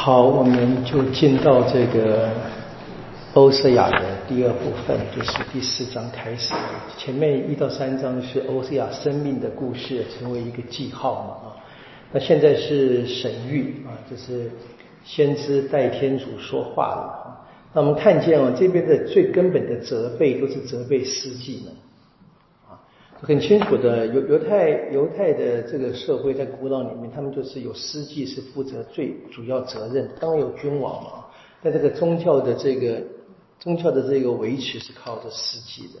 好，我们就进到这个欧瑟亚的第二部分，就是第四章开始。前面一到三章是欧瑟亚生命的故事，成为一个记号嘛啊。那现在是神谕啊，就是先知代天主说话了。那我们看见啊，这边的最根本的责备都是责备司祭们。很清楚的，犹犹太犹太的这个社会在古老里面，他们就是有司祭是负责最主要责任，当然有君王嘛。在这个宗教的这个宗教的这个维持是靠着司祭的。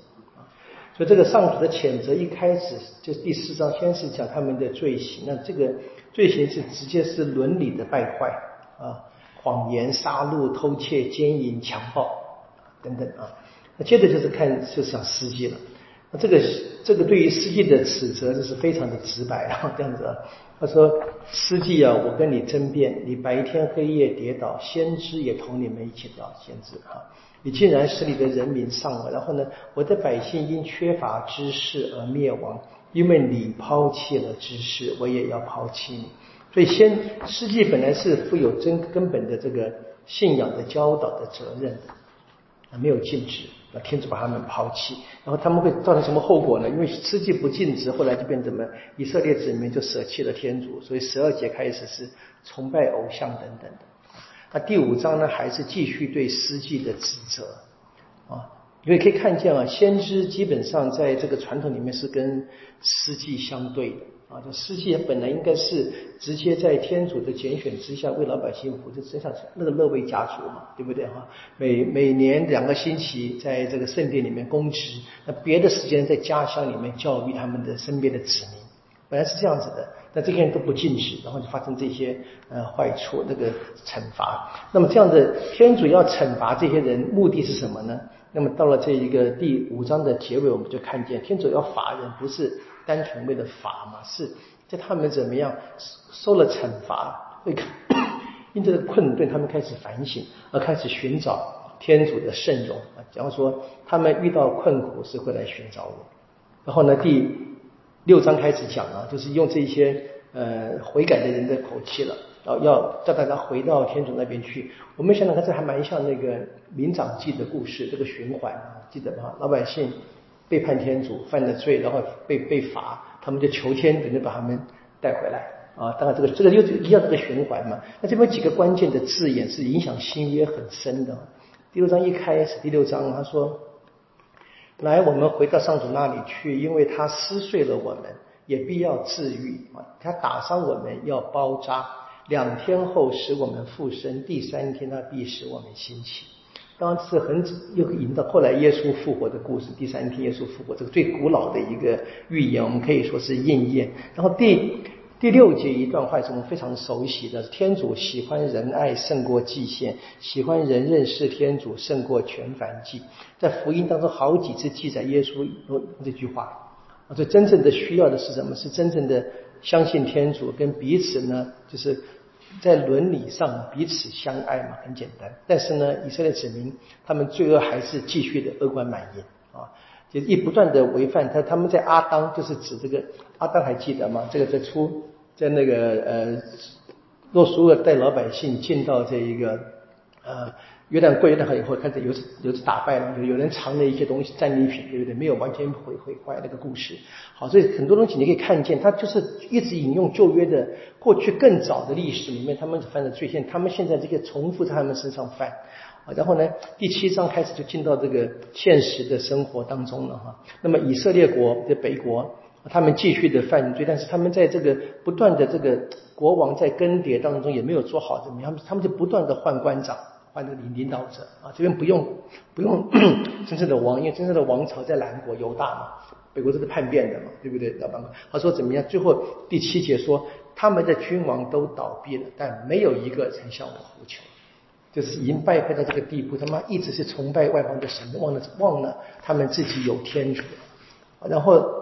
所以这个上主的谴责一开始就第四章先是讲他们的罪行，那这个罪行是直接是伦理的败坏啊，谎言、杀戮、偷窃、奸淫、强暴等等啊。那接着就是看就是讲司祭了。那这个这个对于司机的指责，这是非常的直白啊，这样子啊。他说：“司机啊，我跟你争辩，你白天黑夜跌倒，先知也同你们一起倒，先知啊，你竟然使你的人民丧了。然后呢，我的百姓因缺乏知识而灭亡，因为你抛弃了知识，我也要抛弃你。所以，先司机本来是负有真根本的这个信仰的教导的责任的，没有禁止。”那天主把他们抛弃，然后他们会造成什么后果呢？因为吃祭不禁止，后来就变怎么？以色列子民就舍弃了天主，所以十二节开始是崇拜偶像等等的。那第五章呢，还是继续对司祭的指责？因为可以看见啊，先知基本上在这个传统里面是跟司祭相对的。啊，这司祭本来应该是直接在天主的拣选之下为老百姓服，就就像那个勒维家族嘛，对不对哈？每每年两个星期在这个圣殿里面供职，那别的时间在家乡里面教育他们的身边的子民，本来是这样子的，但这些人都不禁止，然后就发生这些呃坏处，那个惩罚。那么这样的天主要惩罚这些人，目的是什么呢？那么到了这一个第五章的结尾，我们就看见天主要罚人，不是。单纯为了罚嘛，是在他们怎么样受了惩罚，会 因这个困顿，他们开始反省，而开始寻找天主的圣容啊。假如说他们遇到困苦是会来寻找我，然后呢，第六章开始讲啊，就是用这些呃悔改的人的口气了，然后要叫大家回到天主那边去。我们想想看，这还蛮像那个民长记的故事，这个循环，记得吗？老百姓。背叛天主，犯了罪，然后被被罚，他们就求天主能把他们带回来啊！当然，这个这个又一样这个循环嘛。那这边几个关键的字眼是影响新约很深的。第六章一开始，第六章他说：“来，我们回到上主那里去，因为他撕碎了我们，也必要治愈啊！他打伤我们，要包扎。两天后使我们复生，第三天他必使我们兴起。”当然是很又引到后来耶稣复活的故事，第三天耶稣复活，这个最古老的一个预言，我们可以说是应验。然后第第六节一段话是我们非常熟悉的：天主喜欢仁爱胜过祭献，喜欢人认识天主胜过全凡祭。在福音当中好几次记载耶稣这句话。啊，这真正的需要的是什么？是真正的相信天主跟彼此呢？就是。在伦理上彼此相爱嘛，很简单。但是呢，以色列子民他们罪恶还是继续的恶贯满盈啊，就一不断的违反他。他们在阿当就是指这个阿当还记得吗？这个在出在那个呃，诺苏尔带老百姓进到这一个呃。约旦过约旦河以后，开始有有打败了，有有人藏了一些东西战利品，对不对？没有完全毁毁坏那个故事。好，所以很多东西你可以看见，他就是一直引用旧约的过去更早的历史里面他们犯的罪，现他们现在这个重复在他们身上犯。啊，然后呢，第七章开始就进到这个现实的生活当中了哈。那么以色列国的北国，他们继续的犯罪，但是他们在这个不断的这个国王在更迭当中也没有做好怎么样，他们就不断的换官长。换这个领领导者啊，这边不用 不用 真正的王，因为真正的王朝在南国犹大嘛，北国这是叛变的嘛，对不对？老板们他说怎么样？最后第七节说，他们的君王都倒闭了，但没有一个曾向我呼求，就是已经败坏到这个地步，他妈一直是崇拜外邦的神，忘了忘了他们自己有天主，然后。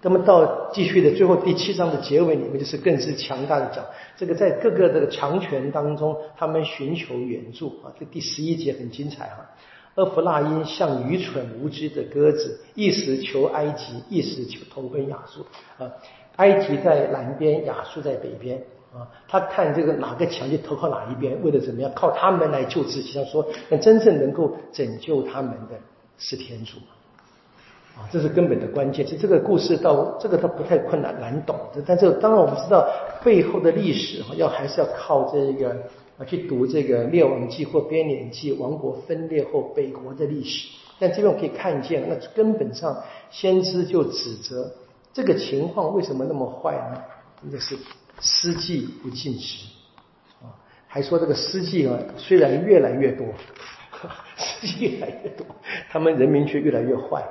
那么到继续的最后第七章的结尾里面，就是更是强大的讲，这个在各个的强权当中，他们寻求援助啊。这第十一节很精彩哈。厄弗拉因像愚蠢无知的鸽子，一时求埃及，一时求投奔亚述啊。埃及在南边，亚述在北边啊，他看这个哪个强就投靠哪一边，为了怎么样靠他们来救自己。他说，那真正能够拯救他们的是天主。这是根本的关键。其实这个故事到这个倒不太困难难懂，但这当然我们知道背后的历史，要还是要靠这个啊去读这个《列王记》或《编年记》王国分裂后北国的历史。但这边我可以看见，那根本上先知就指责这个情况为什么那么坏呢？那是司祭不尽职啊，还说这个司祭啊虽然越来越多，司祭越来越多，他们人民却越来越坏。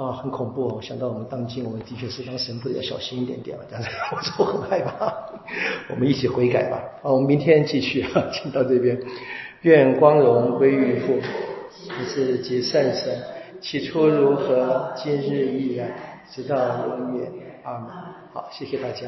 啊，很恐怖！我想到我们当今，我们的确是当神父要小心一点点了。但是，我说我很害怕。我们一起悔改吧！啊，我们明天继续啊，请到这边。愿光荣归于父，不是及善神，起初如何，今日依然，直到永远。阿门。好，谢谢大家。